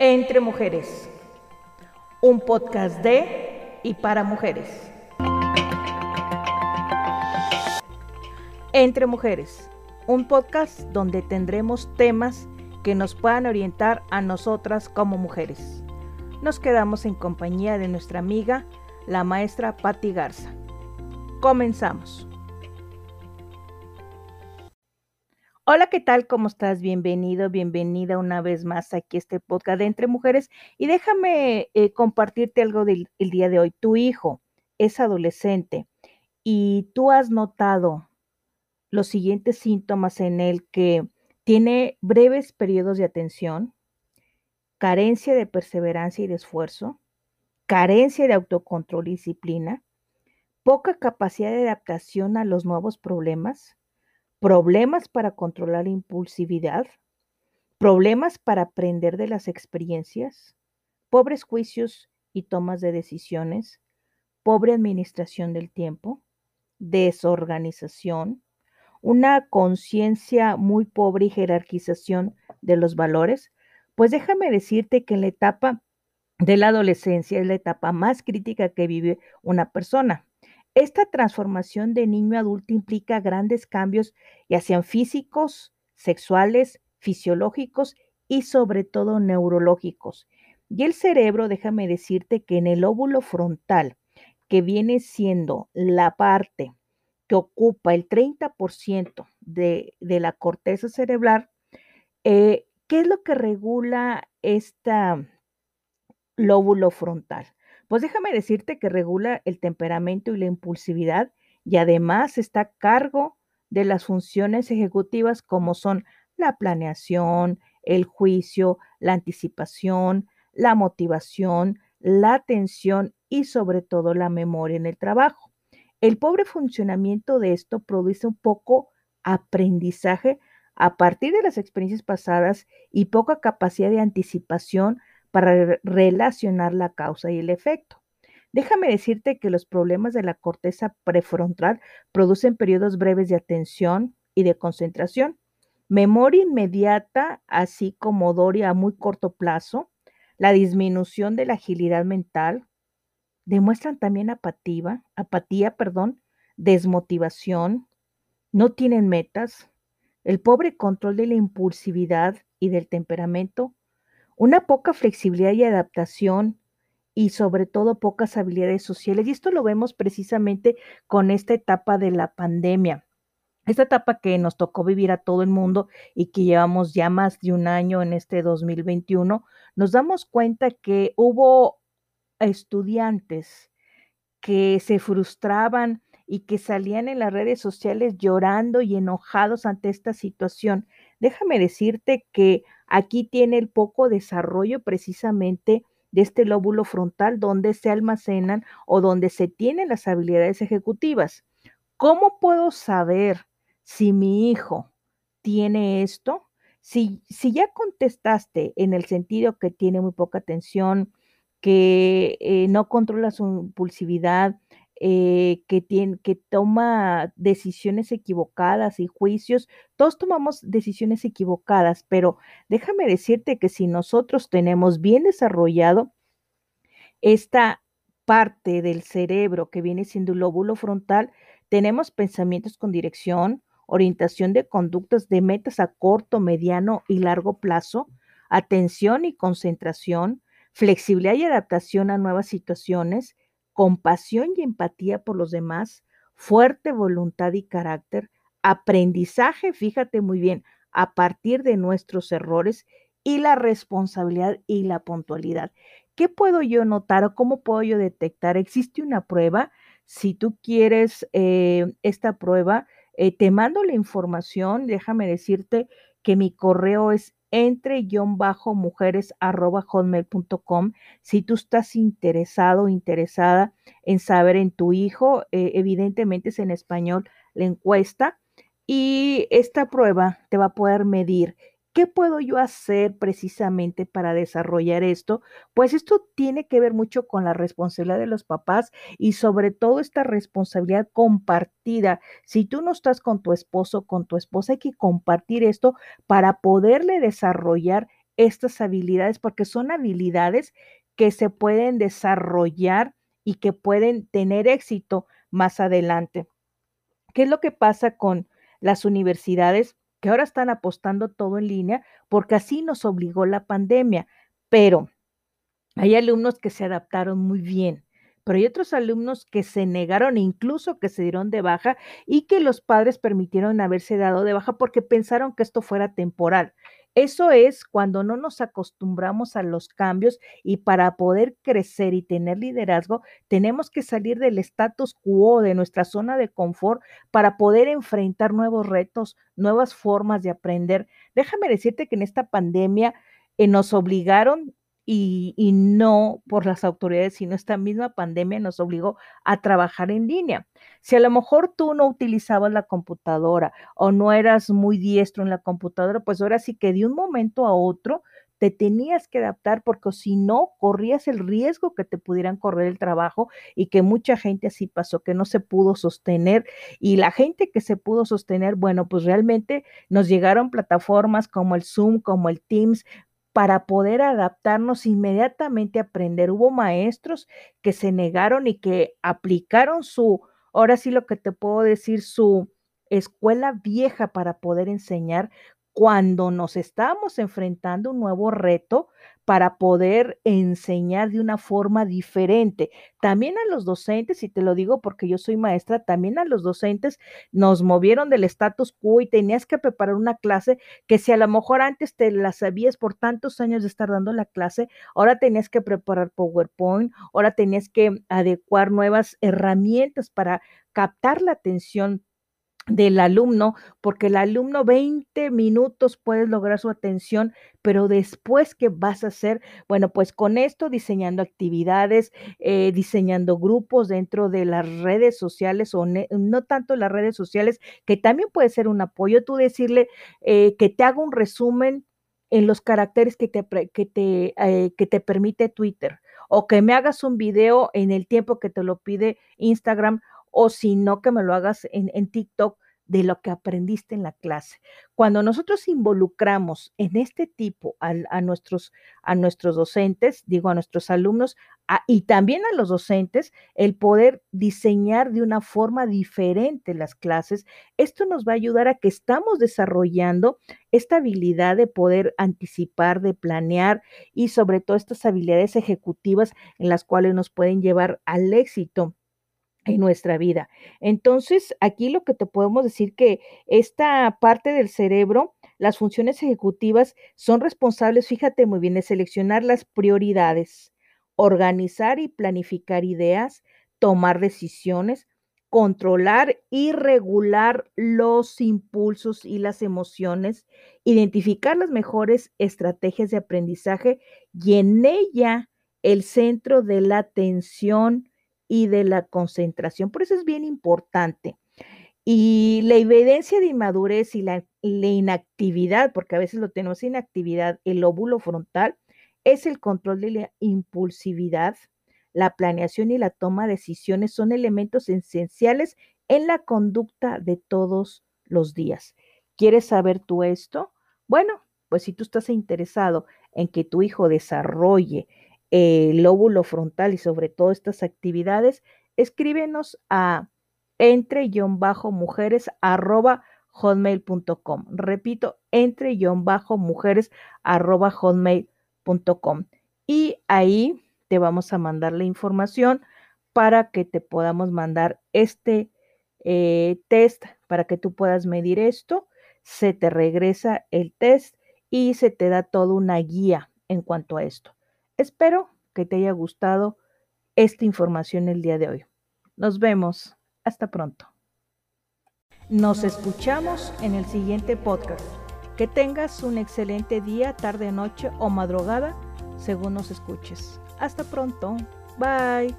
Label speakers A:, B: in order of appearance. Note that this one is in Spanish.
A: Entre Mujeres, un podcast de y para mujeres. Entre Mujeres, un podcast donde tendremos temas que nos puedan orientar a nosotras como mujeres. Nos quedamos en compañía de nuestra amiga, la maestra Patti Garza. Comenzamos. Hola, ¿qué tal? ¿Cómo estás? Bienvenido, bienvenida una vez más aquí a este podcast de Entre Mujeres. Y déjame eh, compartirte algo del el día de hoy. Tu hijo es adolescente y tú has notado los siguientes síntomas en él que tiene breves periodos de atención, carencia de perseverancia y de esfuerzo, carencia de autocontrol y disciplina, poca capacidad de adaptación a los nuevos problemas, problemas para controlar la impulsividad, problemas para aprender de las experiencias, pobres juicios y tomas de decisiones, pobre administración del tiempo, desorganización, una conciencia muy pobre y jerarquización de los valores, pues déjame decirte que en la etapa de la adolescencia es la etapa más crítica que vive una persona. Esta transformación de niño a adulto implica grandes cambios, ya sean físicos, sexuales, fisiológicos y sobre todo neurológicos. Y el cerebro, déjame decirte que en el óvulo frontal, que viene siendo la parte que ocupa el 30% de, de, la corteza cerebral, eh, ¿qué es lo que regula este lóbulo frontal? Pues déjame decirte que regula el temperamento y la impulsividad y además está a cargo de las funciones ejecutivas como son la planeación, el juicio, la anticipación, la motivación, la atención y sobre todo la memoria en el trabajo. El pobre funcionamiento de esto produce un poco aprendizaje a partir de las experiencias pasadas y poca capacidad de anticipación para relacionar la causa y el efecto. Déjame decirte que los problemas de la corteza prefrontal producen periodos breves de atención y de concentración, memoria inmediata, así como doria a muy corto plazo, la disminución de la agilidad mental, demuestran también apatía, apatía, perdón, desmotivación, no tienen metas, el pobre control de la impulsividad y del temperamento una poca flexibilidad y adaptación y sobre todo pocas habilidades sociales. Y esto lo vemos precisamente con esta etapa de la pandemia. Esta etapa que nos tocó vivir a todo el mundo y que llevamos ya más de un año en este 2021, nos damos cuenta que hubo estudiantes que se frustraban y que salían en las redes sociales llorando y enojados ante esta situación. Déjame decirte que aquí tiene el poco desarrollo precisamente de este lóbulo frontal donde se almacenan o donde se tienen las habilidades ejecutivas. ¿Cómo puedo saber si mi hijo tiene esto? Si, si ya contestaste en el sentido que tiene muy poca atención, que eh, no controla su impulsividad, eh, que, tiene, que toma decisiones equivocadas y juicios. Todos tomamos decisiones equivocadas, pero déjame decirte que si nosotros tenemos bien desarrollado esta parte del cerebro que viene siendo el lóbulo frontal, tenemos pensamientos con dirección, orientación de conductas de metas a corto, mediano y largo plazo, atención y concentración, flexibilidad y adaptación a nuevas situaciones, compasión y empatía por los demás, fuerte voluntad y carácter, aprendizaje, fíjate muy bien, a partir de nuestros errores y la responsabilidad y la puntualidad. ¿Qué puedo yo notar o cómo puedo yo detectar? ¿Existe una prueba? Si tú quieres eh, esta prueba, eh, te mando la información. Déjame decirte que mi correo es entre-mujeres hotmail.com si tú estás interesado o interesada en saber en tu hijo, eh, evidentemente es en español la encuesta y esta prueba te va a poder medir ¿Qué puedo yo hacer precisamente para desarrollar esto? Pues esto tiene que ver mucho con la responsabilidad de los papás y sobre todo esta responsabilidad compartida. Si tú no estás con tu esposo, con tu esposa, hay que compartir esto para poderle desarrollar estas habilidades porque son habilidades que se pueden desarrollar y que pueden tener éxito más adelante. ¿Qué es lo que pasa con las universidades que ahora están apostando todo en línea porque así nos obligó la pandemia? Pero hay alumnos que se adaptaron muy bien pero hay otros alumnos que se negaron, incluso que se dieron de baja y que los padres permitieron haberse dado de baja porque pensaron que esto fuera temporal. Eso es cuando no nos acostumbramos a los cambios y para poder crecer y tener liderazgo, tenemos que salir del status quo, de nuestra zona de confort, para poder enfrentar nuevos retos, nuevas formas de aprender. Déjame decirte que en esta pandemia eh, nos obligaron y, no por las autoridades, sino esta misma pandemia nos obligó a trabajar en línea. Si a lo mejor tú no utilizabas la computadora o no eras muy diestro en la computadora, pues ahora sí que de un momento a otro te tenías que adaptar porque si no, corrías el riesgo que te pudieran correr el trabajo y que mucha gente así pasó, que no se pudo sostener. Y la gente que se pudo sostener, bueno, pues realmente nos llegaron plataformas como el Zoom, como el Teams, para poder adaptarnos inmediatamente a aprender. Hubo maestros que se negaron y que aplicaron su, ahora sí lo que te puedo decir, su escuela vieja para poder enseñar cuando nos estábamos enfrentando un nuevo reto para poder enseñar de una forma diferente. También a los docentes, y te lo digo porque yo soy maestra, también a los docentes nos movieron del status quo y tenías que preparar una clase que si a lo mejor antes te la sabías por tantos años de estar dando la clase, ahora tenías que preparar PowerPoint, ahora tenías que adecuar nuevas herramientas para captar la atención del alumno, porque el alumno 20 minutos puedes lograr su atención, pero después, ¿qué vas a hacer? Bueno, pues con esto diseñando actividades, eh, diseñando grupos dentro de las redes sociales o no tanto las redes sociales, que también puede ser un apoyo, tú decirle eh, que te haga un resumen en los caracteres que te, que te, eh, que te permite Twitter o que me hagas un video en el tiempo que te lo pide Instagram o si no que me lo hagas en, en TikTok de lo que aprendiste en la clase. Cuando nosotros involucramos en este tipo a, nuestros, a nuestros docentes, digo a nuestros alumnos y también a los docentes, el poder diseñar de una forma diferente las clases, esto nos va a ayudar a que estamos desarrollando esta habilidad de poder anticipar, de planear y sobre todo estas habilidades ejecutivas en las cuales nos pueden llevar al éxito en nuestra vida. Entonces, aquí lo que te podemos decir que esta parte del cerebro, las funciones ejecutivas son responsables, fíjate muy bien, de seleccionar las prioridades, organizar y planificar ideas, tomar decisiones, controlar y regular los impulsos y las emociones, identificar las mejores estrategias de aprendizaje y en ella el centro de la atención, y de la concentración. Por eso es bien importante. Y la evidencia de inmadurez y la, inactividad, porque a veces lo tenemos inactividad, el óvulo frontal, es el control de la impulsividad, la planeación y la toma de decisiones son elementos esenciales en la conducta de todos los días. ¿Quieres saber tú esto? Bueno, pues si tú estás interesado en que tu hijo desarrolle el lóbulo frontal y sobre todo estas actividades, escríbenos a entre-mujeres arroba hotmail.com. Repito, entre-mujeres arroba hotmail.com. Y ahí te vamos a mandar la información para que te podamos mandar este eh, test, para que tú puedas medir esto. Se te regresa el test y se te da toda una guía en cuanto a esto. Espero que te haya gustado esta información el día de hoy. Nos vemos. Hasta pronto. Nos escuchamos en el siguiente podcast. Que tengas un excelente día, tarde, noche o madrugada, según nos escuches. Hasta pronto. Bye.